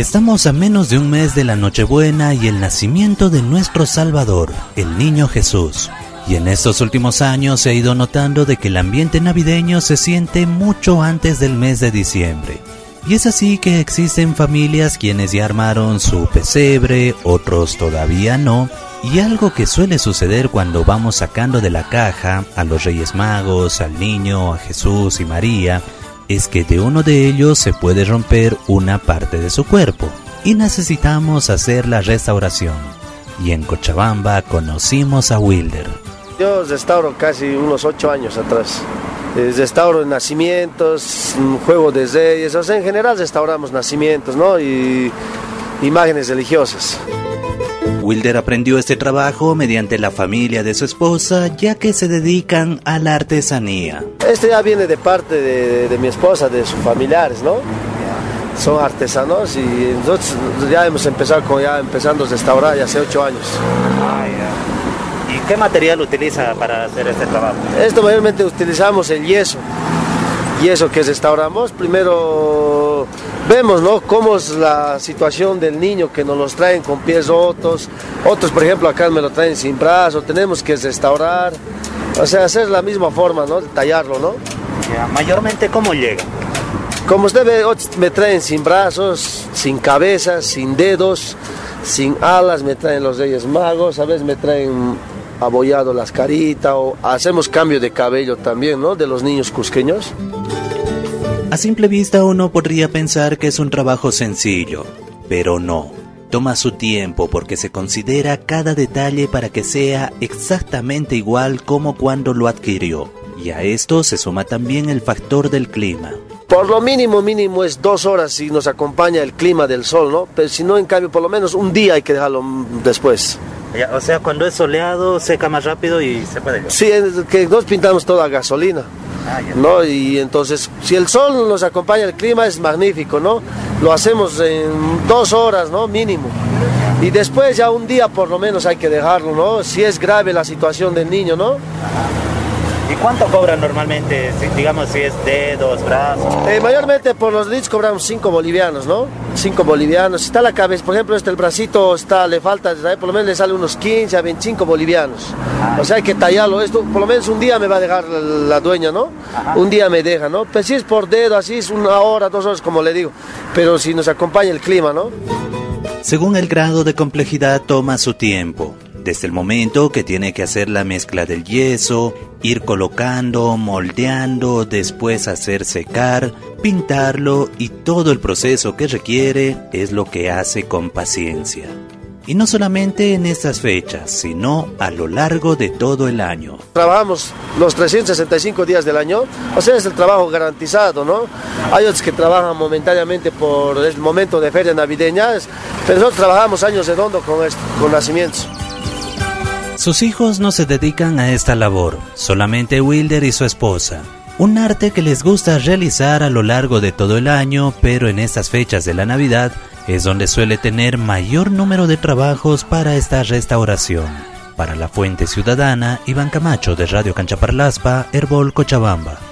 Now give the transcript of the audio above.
Estamos a menos de un mes de la Nochebuena y el nacimiento de nuestro Salvador, el Niño Jesús. Y en estos últimos años se ha ido notando de que el ambiente navideño se siente mucho antes del mes de diciembre. Y es así que existen familias quienes ya armaron su pesebre, otros todavía no, y algo que suele suceder cuando vamos sacando de la caja a los Reyes Magos, al niño, a Jesús y María, es que de uno de ellos se puede romper una parte de su cuerpo y necesitamos hacer la restauración. Y en Cochabamba conocimos a Wilder. Yo restauro casi unos ocho años atrás. Restauro nacimientos, juego de reyes, o sea, en general restauramos nacimientos, ¿no? Y imágenes religiosas. Wilder aprendió este trabajo mediante la familia de su esposa, ya que se dedican a la artesanía. Este ya viene de parte de, mi esposa, de sus familiares, ¿no? Son artesanos y nosotros ya hemos empezado con ya empezando a restaurar ya hace ocho años. Ah, ¿Y qué material utiliza para hacer este trabajo? Esto mayormente utilizamos el yeso. Yeso que restauramos. Primero vemos ¿no? cómo es la situación del niño que nos los traen con pies rotos, otros por ejemplo acá me lo traen sin brazo, tenemos que restaurar, o sea, hacer la misma forma, ¿no? tallarlo, ¿no? mayormente cómo llega. Como usted ve, me traen sin brazos, sin cabezas, sin dedos, sin alas, me traen los reyes magos, a veces me traen abollado las caritas o hacemos cambio de cabello también, ¿no? De los niños cusqueños. A simple vista uno podría pensar que es un trabajo sencillo, pero no. Toma su tiempo porque se considera cada detalle para que sea exactamente igual como cuando lo adquirió. Y a esto se suma también el factor del clima. Por lo mínimo, mínimo es dos horas si nos acompaña el clima del sol, ¿no? Pero si no, en cambio, por lo menos un día hay que dejarlo después. o sea, cuando es soleado, seca más rápido y se puede. Sí, es que nos pintamos toda gasolina. Ah, ¿no? Y entonces, si el sol nos acompaña, el clima es magnífico, ¿no? Lo hacemos en dos horas, ¿no? Mínimo. Y después ya un día por lo menos hay que dejarlo, ¿no? Si es grave la situación del niño, ¿no? ¿Y cuánto cobran normalmente? digamos si es dedos, brazos. Eh, mayormente por los leads cobramos 5 bolivianos, ¿no? 5 bolivianos. Si está la cabeza, por ejemplo, este el bracito está, le falta, por lo menos le sale unos 15 a 25 bolivianos. O sea hay que tallarlo. Esto por lo menos un día me va a dejar la, dueña, ¿no? Un día me deja, ¿no? Pero si es por dedo, así es una hora, dos horas, como le digo. Pero si nos acompaña el clima, ¿no? Según el grado de complejidad toma su tiempo. Desde el momento que tiene que hacer la mezcla del yeso, ir colocando, moldeando, después hacer secar, pintarlo y todo el proceso que requiere es lo que hace con paciencia. Y no solamente en estas fechas, sino a lo largo de todo el año. Trabajamos los 365 días del año, o sea, es el trabajo garantizado, ¿no? Hay otros que trabajan momentáneamente por el momento de feria navideñas, pero nosotros trabajamos años redondo con, con nacimientos. Sus hijos no se dedican a esta labor, solamente Wilder y su esposa. Un arte que les gusta realizar a lo largo de todo el año, pero en estas fechas de la Navidad es donde suele tener mayor número de trabajos para esta restauración. Para la Fuente Ciudadana, Iván Camacho de Radio Canchaparlaspa, Herbol Cochabamba.